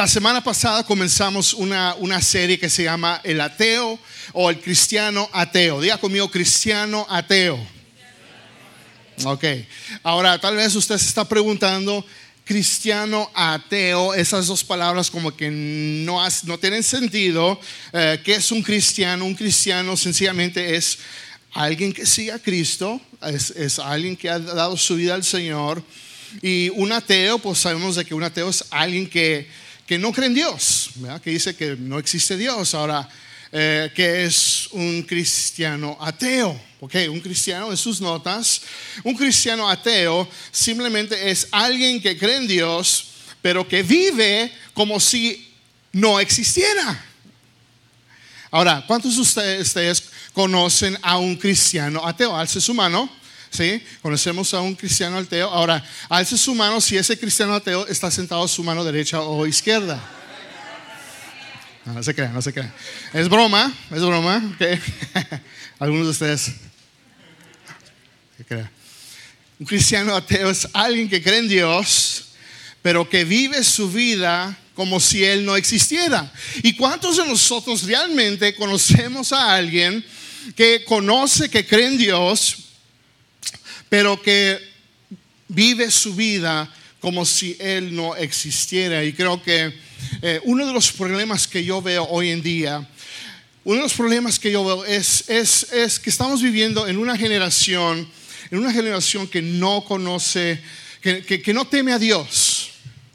La semana pasada comenzamos una, una serie que se llama El ateo o el cristiano ateo. Diga conmigo, cristiano ateo. Ok, ahora tal vez usted se está preguntando, cristiano ateo, esas dos palabras como que no, no tienen sentido. Eh, ¿Qué es un cristiano? Un cristiano sencillamente es alguien que sigue a Cristo, es, es alguien que ha dado su vida al Señor. Y un ateo, pues sabemos de que un ateo es alguien que, que no cree en Dios, que dice que no existe Dios. Ahora, eh, que es un cristiano ateo. Ok, un cristiano en sus notas, un cristiano ateo simplemente es alguien que cree en Dios, pero que vive como si no existiera. Ahora, ¿cuántos de ustedes, conocen a un cristiano ateo? Alce su mano. ¿Sí? Conocemos a un cristiano ateo. Ahora, alce su mano si ese cristiano ateo está sentado a su mano derecha o izquierda. No, se crean, no se crean. Es broma, es broma. Algunos de ustedes. Un cristiano ateo es alguien que cree en Dios, pero que vive su vida como si Él no existiera. ¿Y cuántos de nosotros realmente conocemos a alguien que conoce, que cree en Dios, pero que vive su vida como si Él no existiera? Y creo que eh, uno de los problemas que yo veo hoy en día, uno de los problemas que yo veo es, es, que estamos viviendo en una generación, en una generación que no conoce, que, que no teme a Dios.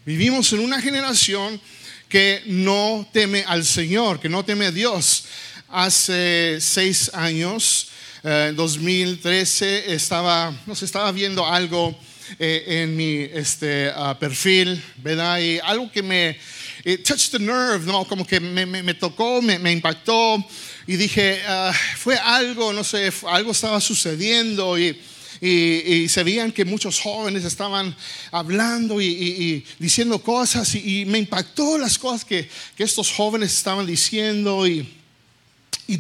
Vivimos en una generación que no teme al Señor, que no teme a Dios. Hace seis años, eh, 2013, estaba, no sé, estaba viendo algo eh, en mi este, ah, perfil, ¿verdad? Y algo que me, it touched the nerve, ¿no? Como que me, me, tocó, me, me, impactó y dije, uh, fue algo, no sé, algo estaba sucediendo y, y, y, se veían que muchos jóvenes estaban hablando y, y diciendo cosas y, me impactó las cosas que, que estos jóvenes estaban diciendo y,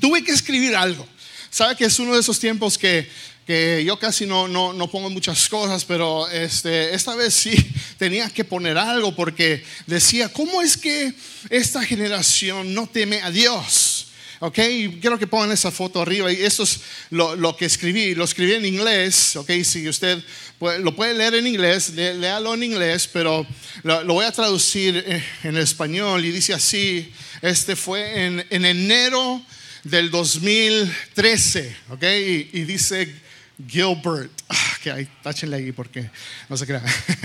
tuve que escribir algo. ¿Sabe que es uno de esos tiempos que que yo casi no, no, no, pongo muchas cosas, pero este, esta vez sí tenía que poner algo porque decía, ¿cómo es que esta generación no teme a Dios? Ok, quiero que pongan esa foto arriba y eso es lo, lo que escribí, lo escribí en inglés, ok, si usted lo puede leer en inglés, léalo en inglés, pero lo, lo, voy a traducir en español y dice así, este fue en, en enero del 2013, ok, y, dice Gilbert. Ah, que ahí, táchenle ahí porque no se crea.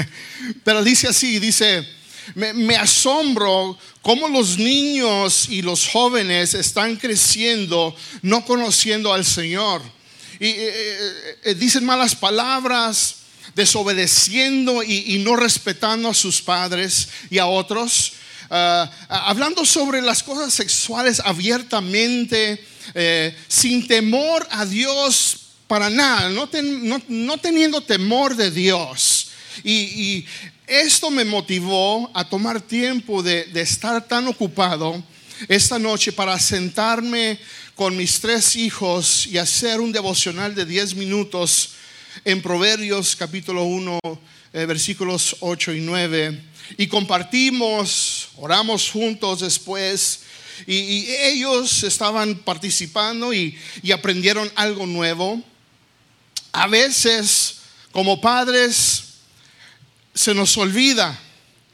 Pero dice así, dice, me, asombro cómo los niños y los jóvenes están creciendo no conociendo al Señor. Y eh, eh, eh, dicen malas palabras, desobedeciendo y, no respetando a sus padres y a otros. Ah, hablando sobre las cosas sexuales abiertamente, sin temor a Dios para nada, no, teniendo temor de Dios. Y, esto me motivó a tomar tiempo de, estar tan ocupado esta noche para sentarme con mis tres hijos y hacer un devocional de 10 minutos en Proverbios capítulo 1, eh, versículos 8 y 9. Y compartimos, oramos juntos después. Y, ellos estaban participando y aprendieron algo nuevo a veces como padres se nos olvida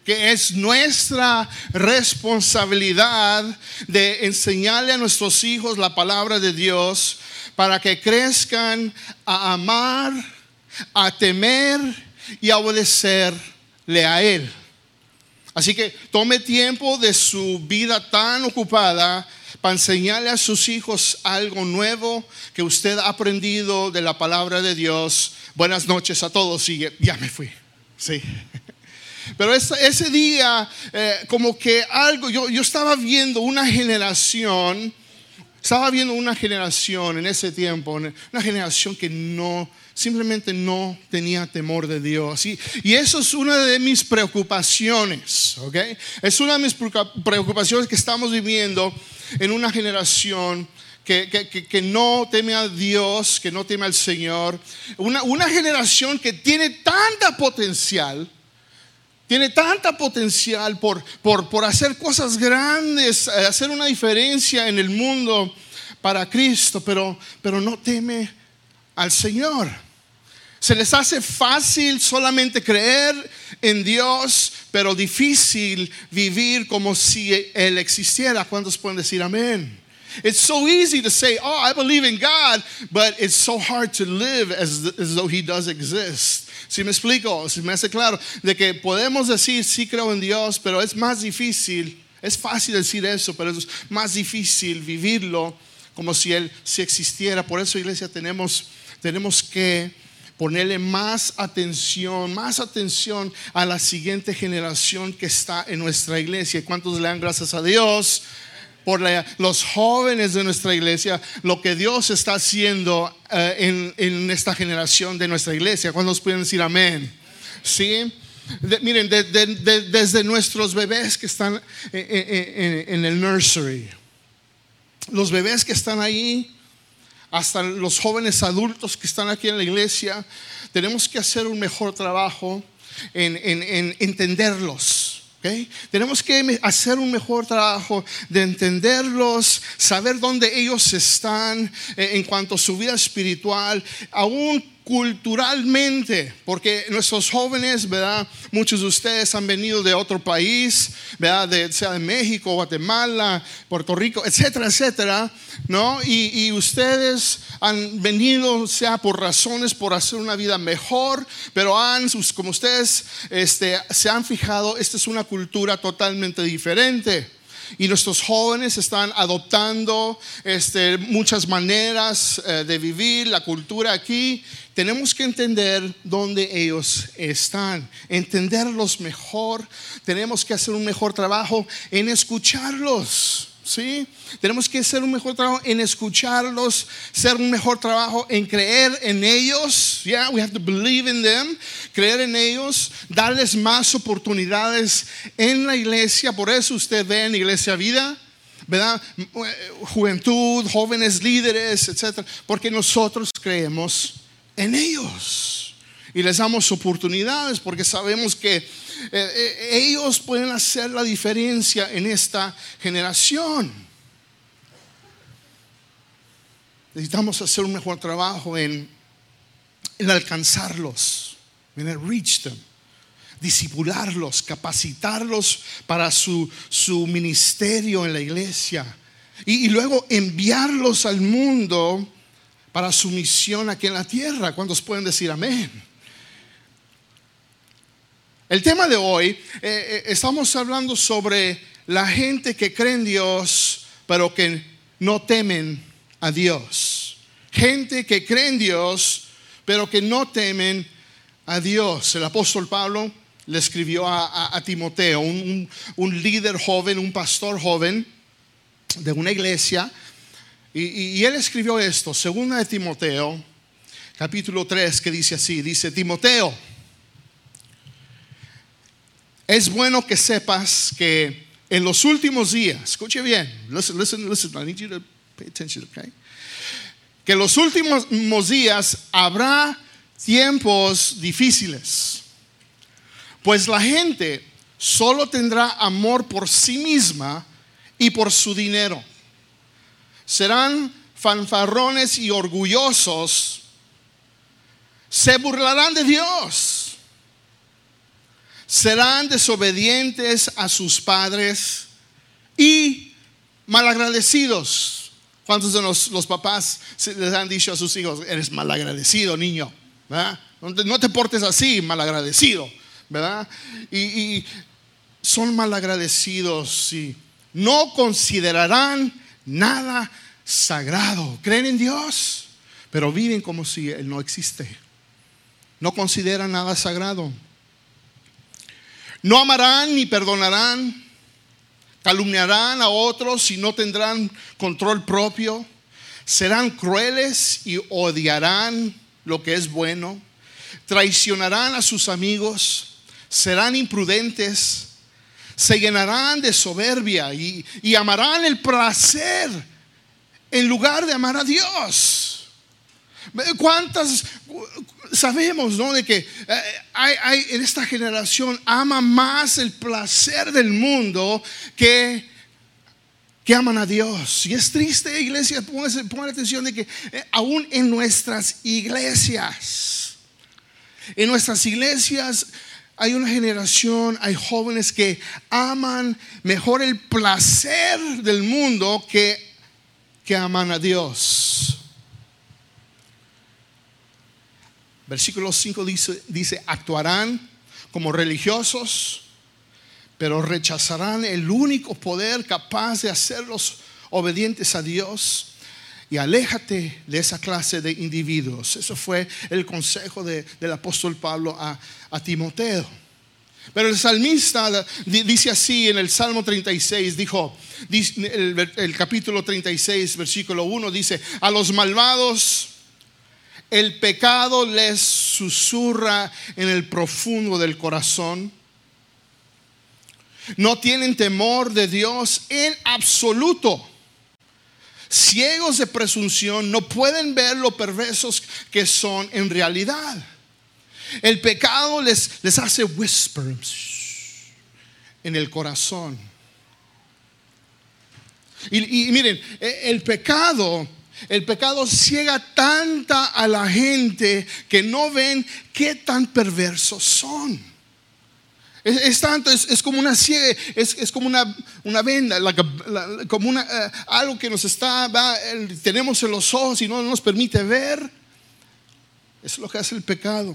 que es nuestra responsabilidad de enseñarle a nuestros hijos la palabra de Dios para que crezcan a amar, a temer y a obedecerle a Él. Así que tome tiempo de su vida tan ocupada para enseñarle a sus hijos algo nuevo que usted ha aprendido de la palabra de Dios. Buenas noches a todos y ya me fui. Sí. Pero ese, día, eh, como que algo, yo, yo estaba viendo una generación, estaba viendo una generación en ese tiempo, una generación que no, simplemente no tenía temor de Dios. Y, y, eso es una de mis preocupaciones, ¿ok? Es una de mis preocupaciones que estamos viviendo en una generación que, que, no teme a Dios, que no teme al Señor. Una, una generación que tiene tanta potencial, tiene tanta potencial por, por, por hacer cosas grandes, eh, hacer una diferencia en el mundo para Cristo, pero, pero no teme al Señor. Se les hace fácil solamente creer en Dios, pero difícil vivir como si Él existiera. ¿Cuántos pueden decir amén? It's so easy to say, oh, I believe in God, but it's so hard to live as, as though He does exist. Si me explico, si me hace claro, de que podemos decir, sí creo en Dios, pero es más difícil, es fácil decir eso, pero es más difícil vivirlo como si Él si existiera. Por eso, iglesia, tenemos, tenemos que ponerle más atención, más atención a la siguiente generación que está en nuestra iglesia. ¿Cuántos le dan gracias a Dios? Por los jóvenes de nuestra iglesia, lo que Dios está haciendo eh, en, esta generación de nuestra iglesia. ¿Cuántos pueden decir amén? Sí. miren, desde nuestros bebés que están en, el nursery, los bebés que están ahí, hasta los jóvenes adultos que están aquí en la iglesia, tenemos que hacer un mejor trabajo en, en entenderlos tenemos que hacer un mejor trabajo de entenderlos, saber dónde ellos están eh, en cuanto a su vida espiritual, aún culturalmente, porque nuestros jóvenes, ¿verdad? Muchos de ustedes han venido de otro país, ¿verdad? Sea de México, Guatemala, Puerto Rico, etcétera, etcétera, ¿no? Y, ustedes han venido, sea por razones, por hacer una vida mejor, pero han, como ustedes este, se han fijado, esta es una cultura totalmente diferente y nuestros jóvenes están adoptando este, muchas maneras eh, de vivir la cultura aquí. Tenemos que entender dónde ellos están, entenderlos mejor. Tenemos que hacer un mejor trabajo en escucharlos. ¿Sí? Tenemos que hacer un mejor trabajo en escucharlos, hacer un mejor trabajo en creer en ellos. Yeah, we have to believe in them, creer en ellos, darles más oportunidades en la iglesia. Por eso usted ve en Iglesia Vida, ¿verdad? Juventud, jóvenes líderes, etcétera, porque nosotros creemos en ellos y les damos oportunidades porque sabemos que eh, eh, ellos pueden hacer la diferencia en esta generación. Necesitamos hacer un mejor trabajo en, alcanzarlos, en reach them, disipularlos, capacitarlos para su, su ministerio en la iglesia y luego enviarlos al mundo para su misión aquí en la tierra. ¿Cuántos pueden decir amén? El tema de hoy, eh, eh, estamos hablando sobre la gente que cree en Dios, pero que no temen a Dios. Gente que cree en Dios, pero que no temen a Dios. El apóstol Pablo le escribió a, Timoteo, un, líder joven, un pastor joven de una iglesia, y, él escribió esto, segunda de Timoteo, capítulo 3, que dice así, dice Timoteo, es bueno que sepas que en los últimos días, escuche bien, listen, listen, listen, I need you to pay attention, okay? Que en los últimos días habrá tiempos difíciles, pues la gente solo tendrá amor por sí misma y por su dinero. Serán fanfarrones y orgullosos, se burlarán de Dios serán desobedientes a sus padres y malagradecidos. ¿Cuántos de los, papás les han dicho a sus hijos, eres malagradecido, niño? No te, portes así, malagradecido, ¿verdad? Y, y son malagradecidos y no considerarán nada sagrado. Creen en Dios, pero viven como si Él no existe. No consideran nada sagrado. No amarán ni perdonarán, calumniarán a otros y no tendrán control propio, serán crueles y odiarán lo que es bueno, traicionarán a sus amigos, serán imprudentes, se llenarán de soberbia y, amarán el placer en lugar de amar a Dios. ¿Cuántas, sabemos, ¿no? De que eh, hay, en esta generación ama más el placer del mundo que, que aman a Dios. Y es triste, iglesia, pongan atención de que eh, aún en nuestras iglesias, en nuestras iglesias hay una generación, hay jóvenes que aman mejor el placer del mundo que, que aman a Dios. Versículo 5 dice, dice, actuarán como religiosos, pero rechazarán el único poder capaz de hacerlos obedientes a Dios y aléjate de esa clase de individuos. Eso fue el consejo del apóstol Pablo a, Timoteo. Pero el salmista dice así en el Salmo 36, dijo, el, el capítulo 36, versículo 1, dice, a los malvados el pecado les susurra en el profundo del corazón. No tienen temor de Dios en absoluto. Ciegos de presunción no pueden ver lo perversos que son en realidad. El pecado les, les hace whispers en el corazón. Y, y miren, e, el pecado el pecado ciega tanta a la gente que no ven qué tan perversos son. Es, tanto, es, como una ciega, es, como una, una venda, como una, eh, algo que nos está, tenemos en los ojos y no nos permite ver. Eso es lo que hace el pecado.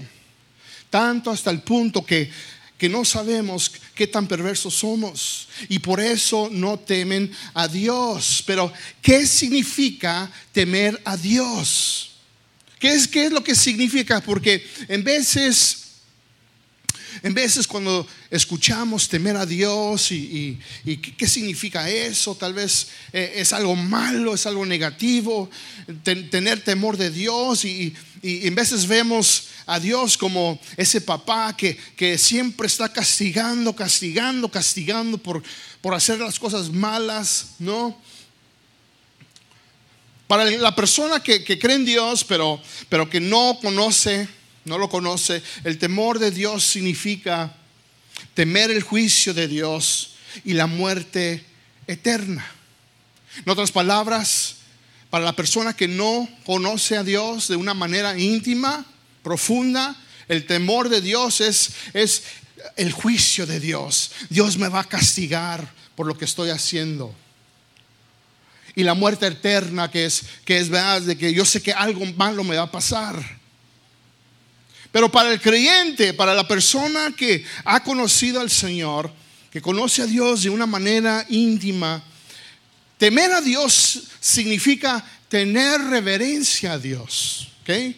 Tanto hasta el punto que que no sabemos qué tan perversos somos y por eso no temen a Dios. Pero, ¿qué significa temer a Dios? ¿Qué es, qué es lo que significa? Porque en veces en veces cuando escuchamos temer a Dios y, qué significa eso, tal vez eh, es algo malo, es algo negativo, tener temor de Dios y, en veces vemos a Dios como ese papá que, que siempre está castigando, castigando, castigando por, por hacer las cosas malas, ¿no? Para la persona que, que cree en Dios, pero, pero que no conoce no lo conoce, el temor de Dios significa temer el juicio de Dios y la muerte eterna. En otras palabras, para la persona que no conoce a Dios de una manera íntima, profunda, el temor de Dios es, es el juicio de Dios. Dios me va a castigar por lo que estoy haciendo. Y la muerte eterna que es, que es verdad, de que yo sé que algo malo me va a pasar. Pero para el creyente, para la persona que ha conocido al Señor, que conoce a Dios de una manera íntima, temer a Dios significa tener reverencia a Dios. ¿ok?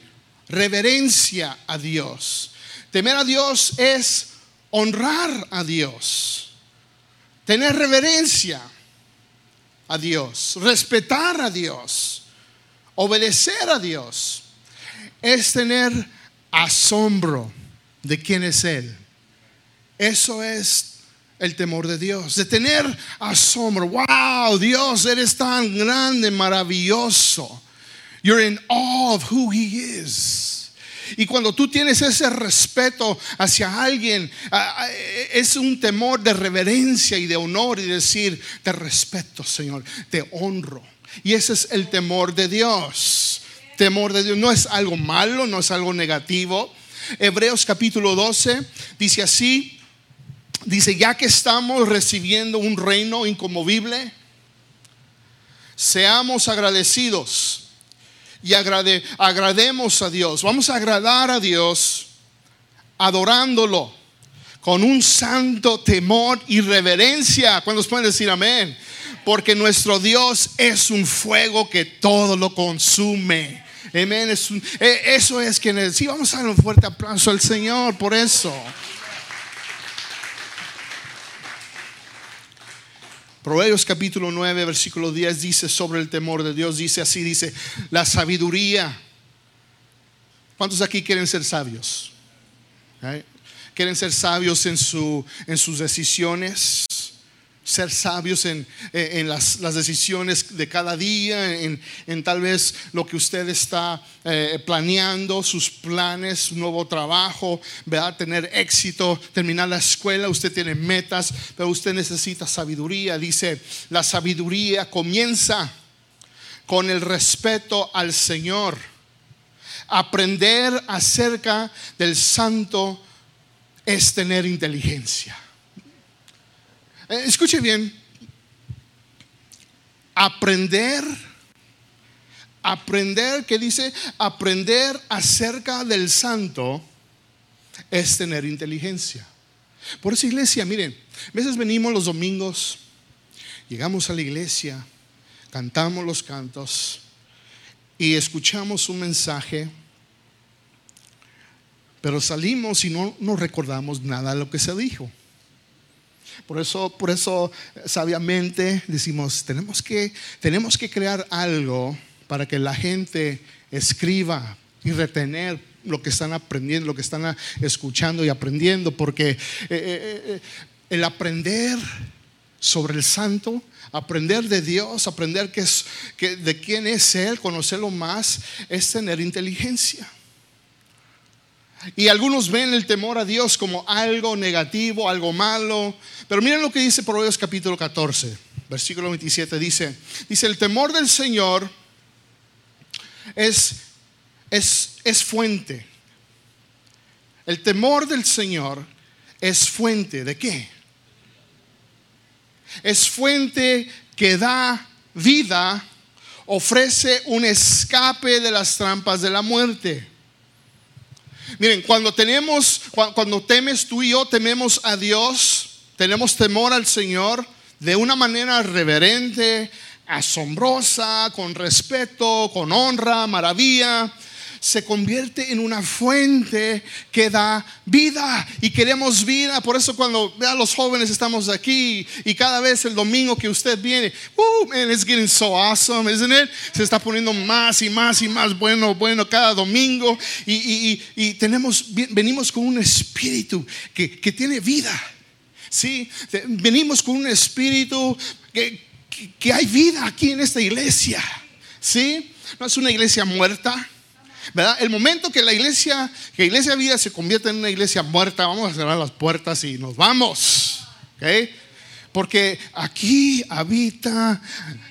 Reverencia a Dios. Temer a Dios es honrar a Dios. Tener reverencia a Dios. Respetar a Dios. Obedecer a Dios. Es tener asombro de quién es Él. Eso es el temor de Dios, de tener asombro. Wow, Dios, eres tan grande, maravilloso. You're in awe of who He is. Y cuando tú tienes ese respeto hacia alguien, es un temor de reverencia y de honor y decir, te respeto, Señor, te honro. Y ese es el temor de Dios temor de Dios. No es algo malo, no es algo negativo. Hebreos capítulo 12 dice así, dice, ya que estamos recibiendo un reino incomovible, seamos agradecidos y agrademos a Dios. Vamos a agradar a Dios adorándolo con un santo temor y reverencia. ¿Cuántos pueden decir amén? Porque nuestro Dios es un fuego que todo lo consume. Amén. Eh, eso es que sí, vamos a dar un fuerte aplauso al Señor por eso. Proverbios capítulo 9, versículo 10 dice sobre el temor de Dios, dice así, dice, la sabiduría. ¿Cuántos aquí quieren ser sabios? ¿Quieren ser sabios en, su, en sus decisiones? Ser sabios en, en las, decisiones de cada día, en, en, tal vez lo que usted está eh, planeando, sus planes, nuevo trabajo, ¿verdad? tener éxito, terminar la escuela, usted tiene metas, pero usted necesita sabiduría. Dice, la sabiduría comienza con el respeto al Señor. Aprender acerca del santo es tener inteligencia. Eh, escuche bien, aprender, aprender, ¿qué dice? Aprender acerca del santo es tener inteligencia. Por eso iglesia, miren, veces venimos los domingos, llegamos a la iglesia, cantamos los cantos y escuchamos un mensaje, pero salimos y no nos recordamos nada de lo que se dijo. Por eso, por eso sabiamente decimos, tenemos que, tenemos que crear algo para que la gente escriba y retener lo que están aprendiendo, lo que están escuchando y aprendiendo, porque eh, eh, eh, el aprender sobre el santo, aprender de Dios, aprender que es, que de quién es Él, conocerlo más, es tener inteligencia. Y algunos ven el temor a Dios como algo negativo, algo malo. Pero miren lo que dice Proverbios capítulo 14, versículo 27. Dice, dice, el temor del Señor es, es, es fuente. El temor del Señor es fuente de qué? Es fuente que da vida, ofrece un escape de las trampas de la muerte. Miren, cuando tenemos, cuando temes tú y yo, tememos a Dios, tenemos temor al Señor de una manera reverente, asombrosa, con respeto, con honra, maravilla se convierte en una fuente que da vida y queremos vida. Por eso cuando vean los jóvenes estamos aquí y cada vez el domingo que usted viene, uh, man, it's getting so awesome, isn't it? Se está poniendo más y más y más bueno, bueno cada domingo y, y, tenemos, venimos con un espíritu que, que tiene vida. Sí, venimos con un espíritu que, que, que hay vida aquí en esta iglesia. Sí, no es una iglesia muerta. ¿Verdad? El momento que la iglesia, que la iglesia vida se convierte en una iglesia muerta, vamos a cerrar las puertas y nos vamos. Porque aquí habita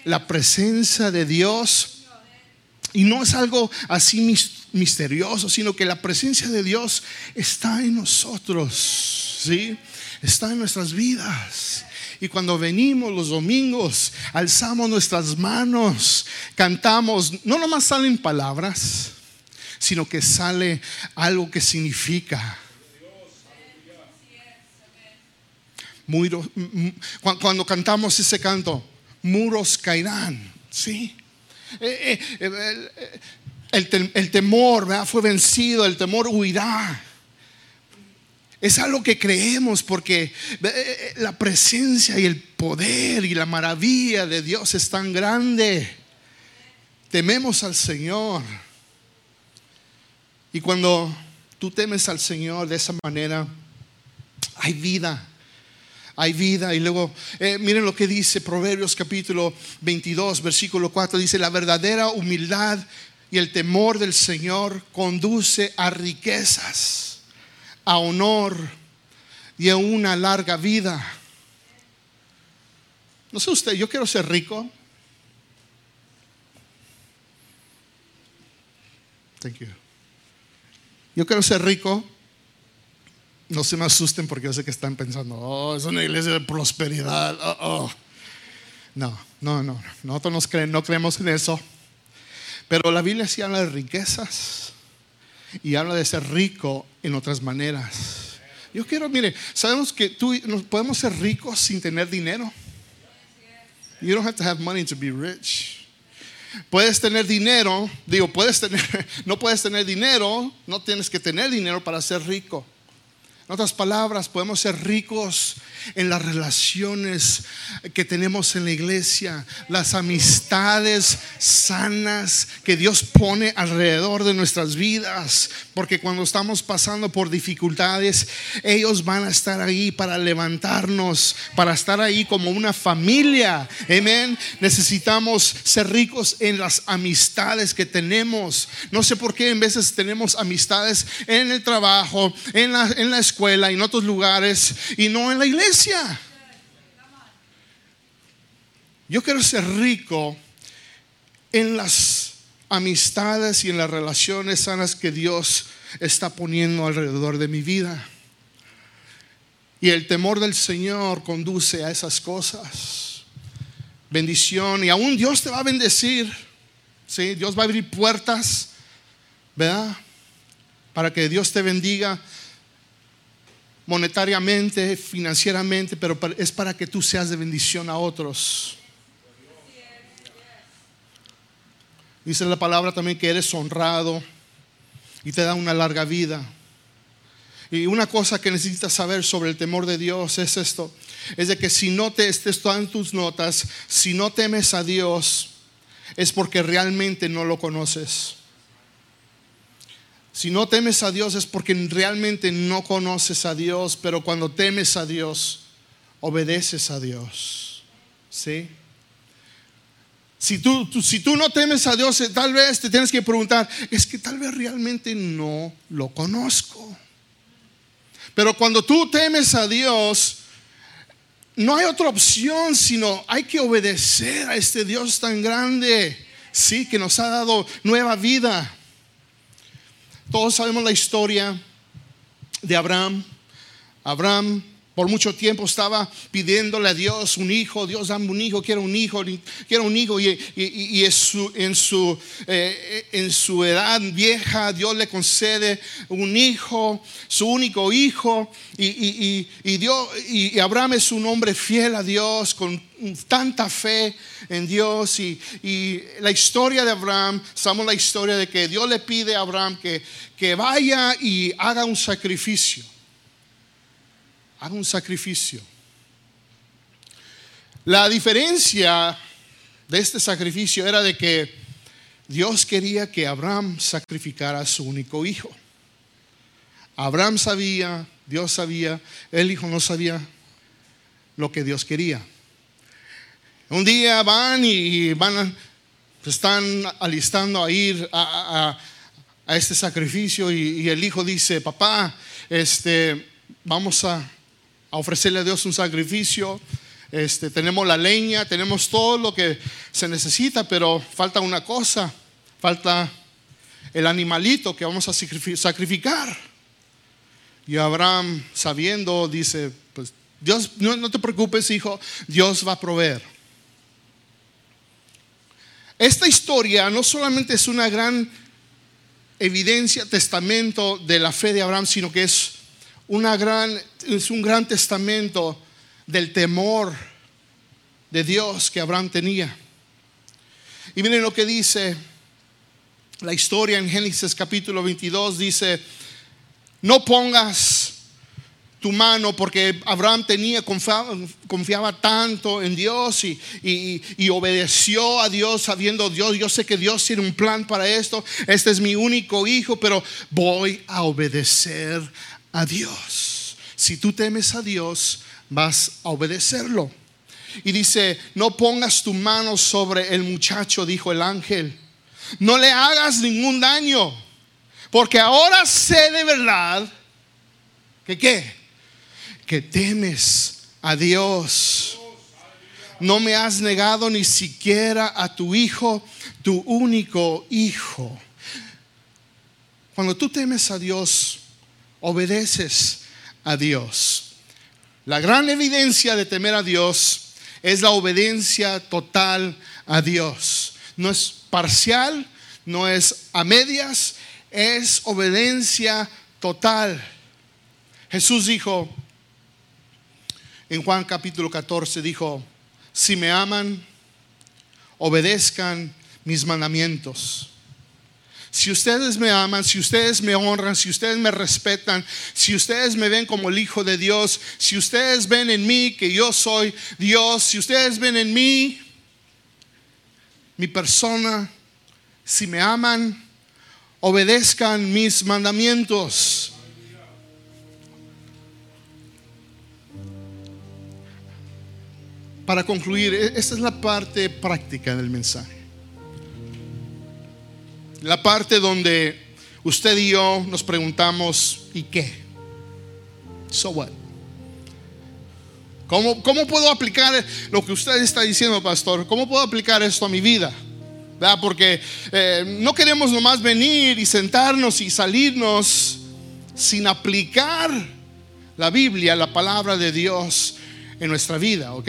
la presencia de Dios. Y no es algo así misterioso, sino que la presencia de Dios está en nosotros, ¿sí? Está en nuestras vidas. Y cuando venimos los domingos, alzamos nuestras manos, cantamos, no nomás salen palabras, sino que sale algo que significa. cuando cantamos ese canto, muros caerán, ¿sí? Eh, eh, eh, el, temor fue vencido, el temor huirá. Es algo que creemos porque la presencia y el poder y la maravilla de Dios es tan grande. Tememos al Señor. Y cuando tú temes al Señor de esa manera, hay vida. Hay vida. Y luego, eh, miren lo que dice Proverbios capítulo 22, versículo 4. Dice, la verdadera humildad y el temor del Señor conduce a riquezas, a honor y a una larga vida. No sé usted, yo quiero ser rico. Thank you. Yo quiero ser rico. No se me asusten porque yo sé que están pensando, oh, es una iglesia de prosperidad. Oh, oh. No, no, no. Nosotros no creemos en eso. Pero la Biblia sí habla de riquezas y habla de ser rico en otras maneras. Yo quiero, mire, sabemos que tú nos podemos ser ricos sin tener dinero. You don't have to have money to be rich. Puedes tener dinero, digo, puedes tener, no puedes tener dinero, no tienes que tener dinero para ser rico. En otras palabras, podemos ser ricos en las relaciones que tenemos en la iglesia, las amistades sanas que Dios pone alrededor de nuestras vidas, porque cuando estamos pasando por dificultades, ellos van a estar ahí para levantarnos, para estar ahí como una familia. Amén. Necesitamos ser ricos en las amistades que tenemos. No sé por qué en veces tenemos amistades en el trabajo, en la, en la escuela en otros lugares y no en la iglesia. Yo quiero ser rico en las amistades y en las relaciones sanas que Dios está poniendo alrededor de mi vida. Y el temor del Señor conduce a esas cosas. Bendición. Y aún Dios te va a bendecir. ¿sí? Dios va a abrir puertas. ¿Verdad? Para que Dios te bendiga monetariamente, financieramente, pero es para que tú seas de bendición a otros. Dice la palabra también que eres honrado y te da una larga vida. Y una cosa que necesitas saber sobre el temor de Dios es esto, es de que si no te estés en tus notas, si no temes a Dios, es porque realmente no lo conoces. Si no temes a Dios es porque realmente no conoces a Dios, pero cuando temes a Dios, obedeces a Dios. ¿Sí? Si tú, si tú no temes a Dios, eh, tal vez te tienes que preguntar, es que tal vez realmente no lo conozco. Pero cuando tú temes a Dios, no hay otra opción, sino hay que obedecer a este Dios tan grande, sí, que nos ha dado nueva vida. Todos sabemos la historia de Abraham. Abraham por mucho tiempo estaba pidiéndole a Dios un hijo, Dios dame un hijo, quiero un hijo, quiero un hijo. Y, eh, en su edad vieja Dios le concede un hijo, su único hijo. Y, Abraham es un hombre fiel a Dios, con tanta fe en Dios. Y, la historia de Abraham, sabemos la historia de que Dios le pide a Abraham que vaya y haga un sacrificio haga un sacrificio. La diferencia de este sacrificio era de que Dios quería que Abraham sacrificara a su único hijo. Abraham sabía, Dios sabía, el hijo no sabía lo que Dios quería. Un día van y van, están alistando a ir a, este sacrificio y, y, el hijo dice, papá, este, vamos a, a ofrecerle a Dios un sacrificio. Este, tenemos la leña, tenemos todo lo que se necesita, pero falta una cosa, falta el animalito que vamos a sacrificar. Y Abraham, sabiendo, dice, pues Dios, no, no te preocupes, hijo, Dios va a proveer. Esta historia no solamente es una gran evidencia, testamento de la fe de Abraham, sino que es una gran, es un gran testamento del temor de Dios que Abraham tenía. Y miren lo que dice la historia en Génesis capítulo 22, dice, no pongas tu mano porque Abraham tenía, confiaba, tanto en Dios y, y, obedeció a Dios sabiendo Dios, yo sé que Dios tiene un plan para esto, este es mi único hijo, pero voy a obedecer a Dios. Si tú temes a Dios, vas a obedecerlo. Y dice, no pongas tu mano sobre el muchacho, dijo el ángel. No le hagas ningún daño, porque ahora sé de verdad que qué, que temes a Dios. No me has negado ni siquiera a tu hijo, tu único hijo. Cuando tú temes a Dios, obedeces a Dios. La gran evidencia de temer a Dios es la obediencia total a Dios. No es parcial, no es a medias, es obediencia total. Jesús dijo en Juan capítulo 14, dijo, si me aman, obedezcan mis mandamientos. Si ustedes me aman, si ustedes me honran, si ustedes me respetan, si ustedes me ven como el Hijo de Dios, si ustedes ven en mí que yo soy Dios, si ustedes ven en mí mi persona, si me aman, obedezcan mis mandamientos. Para concluir, e-, esta es la parte práctica del mensaje. La parte donde usted y yo nos preguntamos, ¿y qué? So what? ¿Cómo, ¿Cómo, puedo aplicar lo que usted está diciendo, pastor? ¿Cómo puedo aplicar esto a mi vida? Porque eh, no queremos nomás venir y sentarnos y salirnos sin aplicar la Biblia, la palabra de Dios en nuestra vida, ¿ok?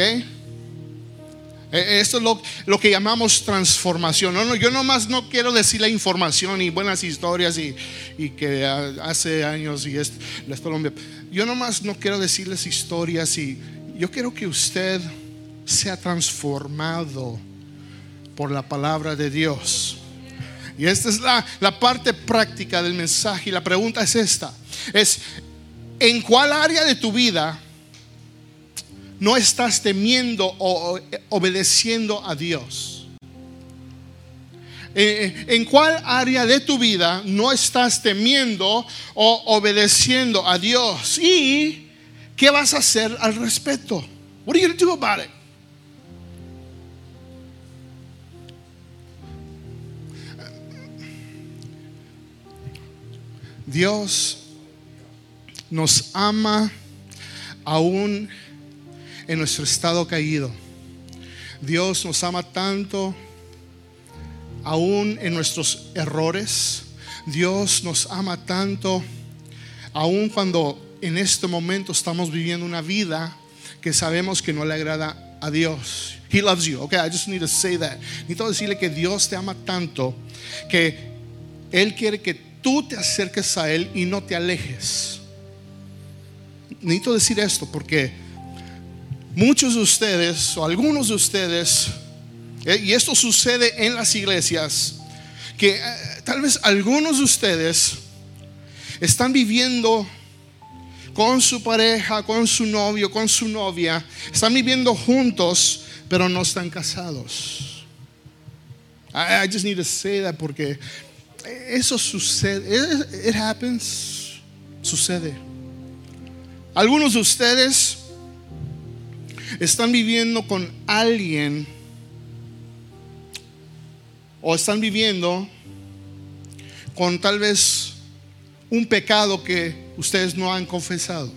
Eh, esto es lo, que llamamos transformación. No, no, yo nomás no quiero decir la información y buenas historias y, que hace años y esto, Colombia. Yo nomás no quiero decirles historias y yo quiero que usted sea transformado por la palabra de Dios. Y esta es la, la parte práctica del mensaje. Y la pregunta es esta. Es, ¿en cuál área de tu vida no estás temiendo o obedeciendo a Dios? Eh, ¿En cuál área de tu vida no estás temiendo o obedeciendo a Dios? ¿Y qué vas a hacer al respecto? What are you going to do about it? Dios nos ama aún en nuestro estado caído. Dios nos ama tanto, aún en nuestros errores. Dios nos ama tanto, aún cuando en este momento estamos viviendo una vida que sabemos que no le agrada a Dios. He loves you. Okay, I just need to say that. Necesito decirle que Dios te ama tanto que Él quiere que tú te acerques a Él y no te alejes. Necesito decir esto porque muchos de ustedes o algunos de ustedes, eh, y esto sucede en las iglesias, que eh, tal vez algunos de ustedes están viviendo con su pareja, con su novio, con su novia, están viviendo juntos, pero no están casados. I, just need to say that porque eso sucede, it, it happens, sucede. Algunos de ustedes están viviendo con alguien o están viviendo con tal vez un pecado que ustedes no han confesado.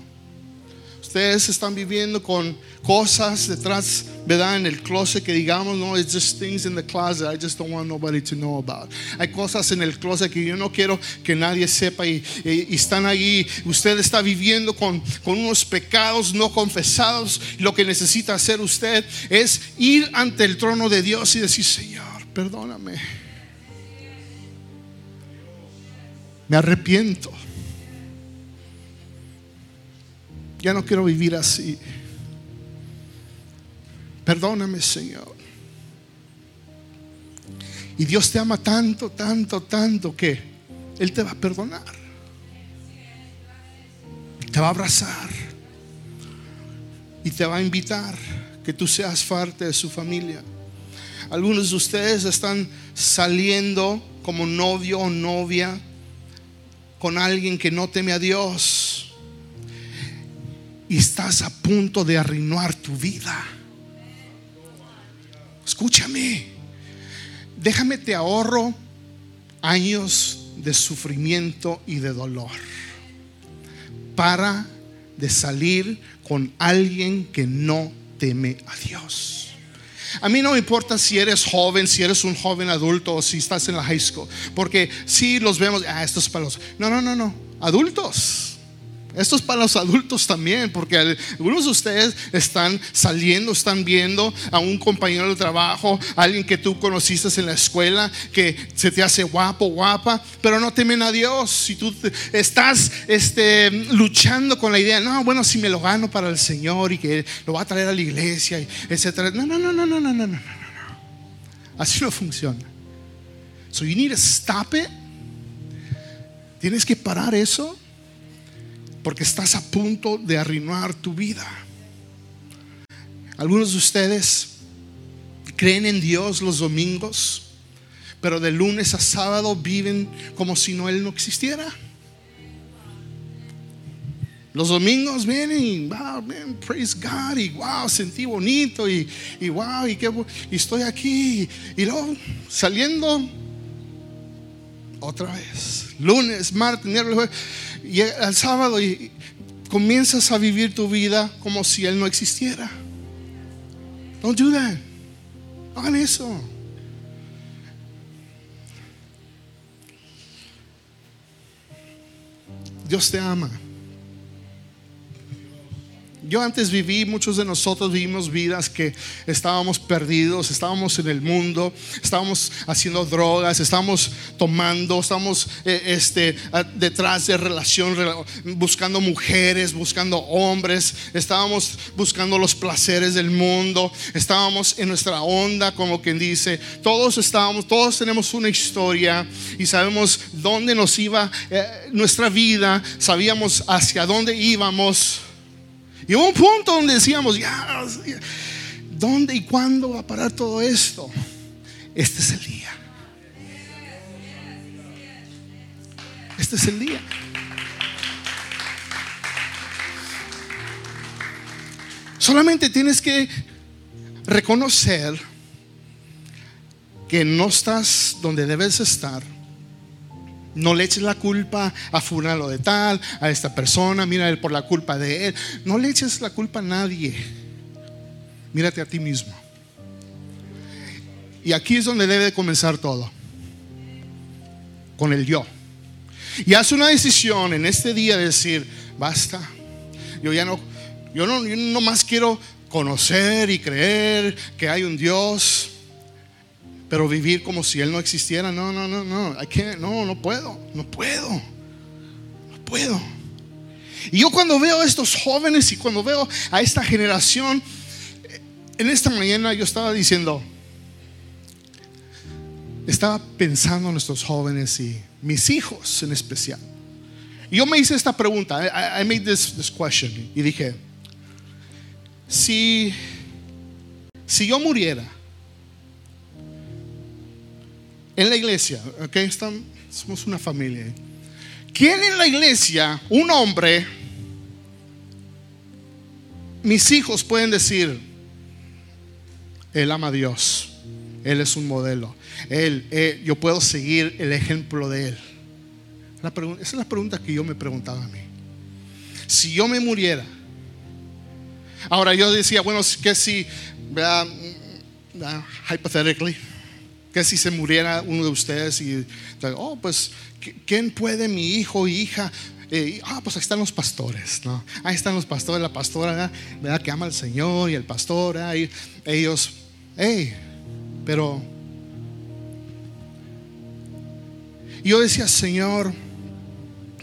Ustedes están viviendo con cosas detrás, ¿verdad? En el closet que digamos, no, it's just things in the closet I just don't want nobody to know about. Hay cosas en el closet que yo no quiero que nadie sepa y, están ahí. Usted está viviendo con, con unos pecados no confesados. Lo que necesita hacer usted es ir ante el trono de Dios y decir, Señor, perdóname. Me arrepiento. Ya no quiero vivir así. Perdóname, Señor. Y Dios te ama tanto, tanto, tanto que Él te va a perdonar. Te va a abrazar. Y te va a invitar que tú seas parte de su familia. Algunos de ustedes están saliendo como novio o novia con alguien que no teme a Dios y estás a punto de arruinar tu vida. Escúchame, déjame te ahorro años de sufrimiento y de dolor para de salir con alguien que no teme a Dios. A mí no me importa si eres joven, si eres un joven adulto o si estás en la high school, porque si los vemos, ah, estos palos. No, no, no, no, adultos. Esto es para los adultos también, porque algunos de ustedes están saliendo, están viendo a un compañero de trabajo, alguien que tú conociste en la escuela, que se te hace guapo, guapa, pero no temen a Dios. Si tú estás este, luchando con la idea, no, bueno, si me lo gano para el Señor y que lo va a traer a la iglesia, etcétera. No, no, no, no, no, no, no, no, Así no funciona. So you need to stop it. Tienes que parar eso porque estás a punto de arruinar tu vida. Algunos de ustedes creen en Dios los domingos, pero de lunes a sábado viven como si no Él no existiera. Los domingos vienen y wow, praise God, y wow, sentí bonito, y, wow, y, qué, y estoy aquí, y, luego saliendo otra vez, lunes, martes, miércoles, y el sábado, y comienzas a vivir tu vida como si Él no existiera. Don't do that. Hagan eso. Dios te ama. Yo antes viví, muchos de nosotros vivimos vidas que estábamos perdidos, estábamos en el mundo, estábamos haciendo drogas, estábamos tomando, estábamos eh, este, detrás de relación, buscando mujeres, buscando hombres, estábamos buscando los placeres del mundo, estábamos en nuestra onda, como quien dice, todos estábamos, todos tenemos una historia y sabemos dónde nos iba eh, nuestra vida, sabíamos hacia dónde íbamos. Y hubo un punto donde decíamos, ya, ¿dónde y cuándo va a parar todo esto? Este es el día. Este es el día. Solamente tienes que reconocer que no estás donde debes estar no le eches la culpa a fulano de tal, a esta persona, mira él por la culpa de él. No le eches la culpa a nadie. Mírate a ti mismo. Y aquí es donde debe de comenzar todo. Con el yo. Y haz una decisión en este día de decir, basta. Yo ya no, yo no, yo no más quiero conocer y creer que hay un Dios pero vivir como si Él no existiera, no, no, no, no, no, no puedo, no puedo, no puedo. Y yo cuando veo a estos jóvenes y cuando veo a esta generación, en esta mañana yo estaba diciendo, estaba pensando en estos jóvenes y mis hijos en especial. Y yo me hice esta pregunta, I, made this, this question y dije, si, si yo muriera, en la iglesia, Estamos, somos una familia. ¿Quién en la iglesia, un hombre, mis hijos pueden decir, Él ama a Dios, Él es un modelo, Él, eh, yo puedo seguir el ejemplo de Él? esa es la pregunta que yo me preguntaba a mí. Si yo me muriera, ahora yo decía, bueno, que si, uh, hypothetically, que si se muriera uno de ustedes y, oh, pues, ¿quién puede mi hijo hija? Eh, ah, pues ahí están los pastores, ¿no? Ahí están los pastores, la pastora, ¿verdad? Que ama al Señor y el pastor, ahí, ellos, hey, pero yo decía, Señor,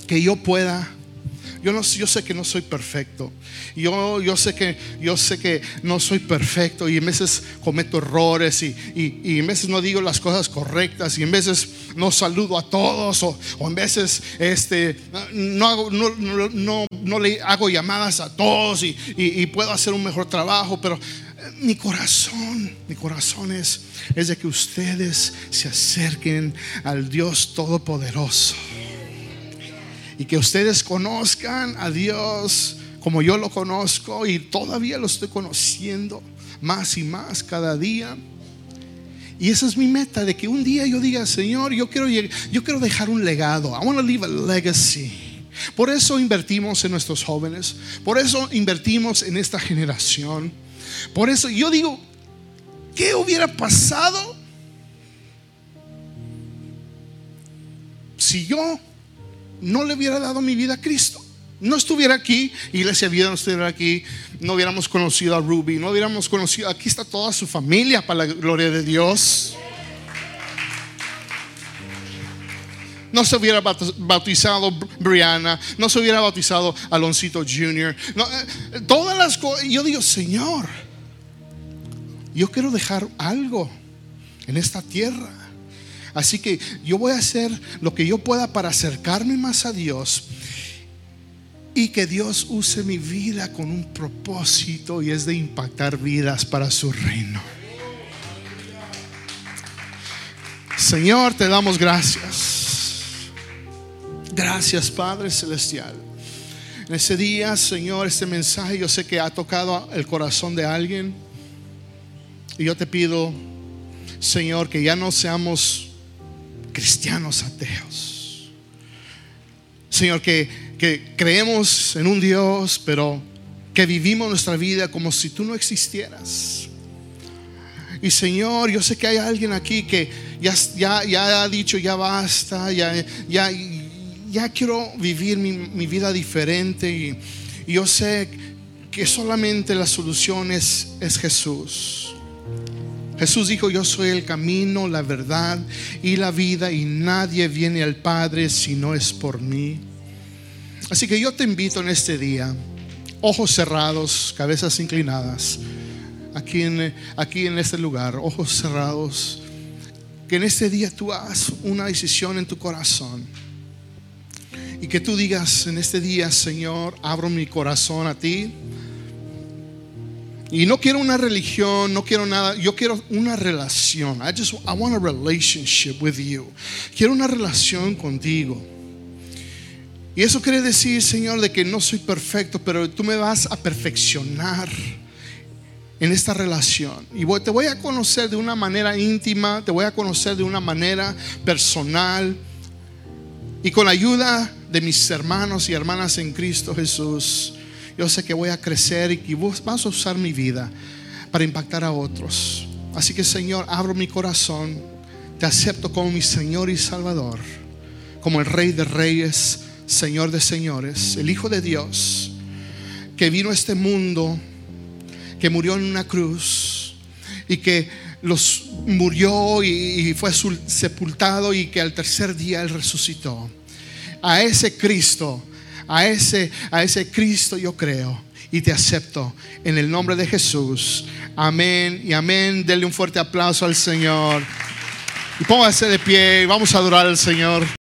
que yo pueda yo, no, yo sé que no soy perfecto. Yo, yo, sé que, yo sé que no soy perfecto y en veces cometo errores y, y, en veces no digo las cosas correctas y en veces no saludo a todos o, o en veces este, no, no, no, no, le hago llamadas a todos y, y puedo hacer un mejor trabajo, pero eh, mi corazón, mi corazón es de que ustedes se acerquen al Dios Todopoderoso y que ustedes conozcan a Dios como yo lo conozco y todavía lo estoy conociendo más y más cada día. Y esa es mi meta, de que un día yo diga, Señor, yo quiero, yo quiero dejar un legado. I want to leave a legacy. Por eso invertimos en nuestros jóvenes. Por eso invertimos en esta generación. Por eso yo digo, ¿qué hubiera pasado si yo no le hubiera dado mi vida a Cristo. No estuviera aquí, iglesia vida no estuviera aquí, no hubiéramos conocido a Ruby, no hubiéramos conocido, aquí está toda su familia para la gloria de Dios. no se hubiera bautizado Brianna, no se hubiera bautizado Aloncito Jr. Eh, todas las cosas. Yo digo, Señor, yo quiero dejar algo en esta tierra. Así que yo voy a hacer lo que yo pueda para acercarme más a Dios y que Dios use mi vida con un propósito y es de impactar vidas para su reino. Señor, te damos gracias. Gracias, Padre Celestial. En ese día, Señor, este mensaje yo sé que ha tocado el corazón de alguien. Y yo te pido, Señor, que ya no seamos cristianos ateos. Señor, que, que creemos en un Dios, pero que vivimos nuestra vida como si tú no existieras. Y Señor, yo sé que hay alguien aquí que ya, ya, ya ha dicho, ya basta, ya, ya, ya quiero vivir mi, vida diferente. Y, yo sé que solamente la solución es, es Jesús. Jesús dijo, yo soy el camino, la verdad y la vida y nadie viene al Padre si no es por mí. Así que yo te invito en este día, ojos cerrados, cabezas inclinadas, aquí en, aquí en este lugar, ojos cerrados, que en este día tú hagas una decisión en tu corazón y que tú digas en este día, Señor, abro mi corazón a ti. Y no quiero una religión, no quiero nada, yo quiero una relación. I just I want a relationship with you. Quiero una relación contigo. Y eso quiere decir, Señor, de que no soy perfecto, pero tú me vas a perfeccionar en esta relación. Y te voy a conocer de una manera íntima, te voy a conocer de una manera personal. Y con la ayuda de mis hermanos y hermanas en Cristo Jesús, yo sé que voy a crecer y que vas a usar mi vida para impactar a otros. Así que Señor, abro mi corazón, te acepto como mi Señor y Salvador, como el Rey de Reyes, Señor de Señores, el Hijo de Dios, que vino a este mundo, que murió en una cruz y que los murió y, fue sepultado y que al tercer día Él resucitó a ese Cristo, a ese, a ese Cristo yo creo y te acepto en el nombre de Jesús. Amén y amén. Denle un fuerte aplauso al Señor. Y póngase de pie y vamos a adorar al Señor.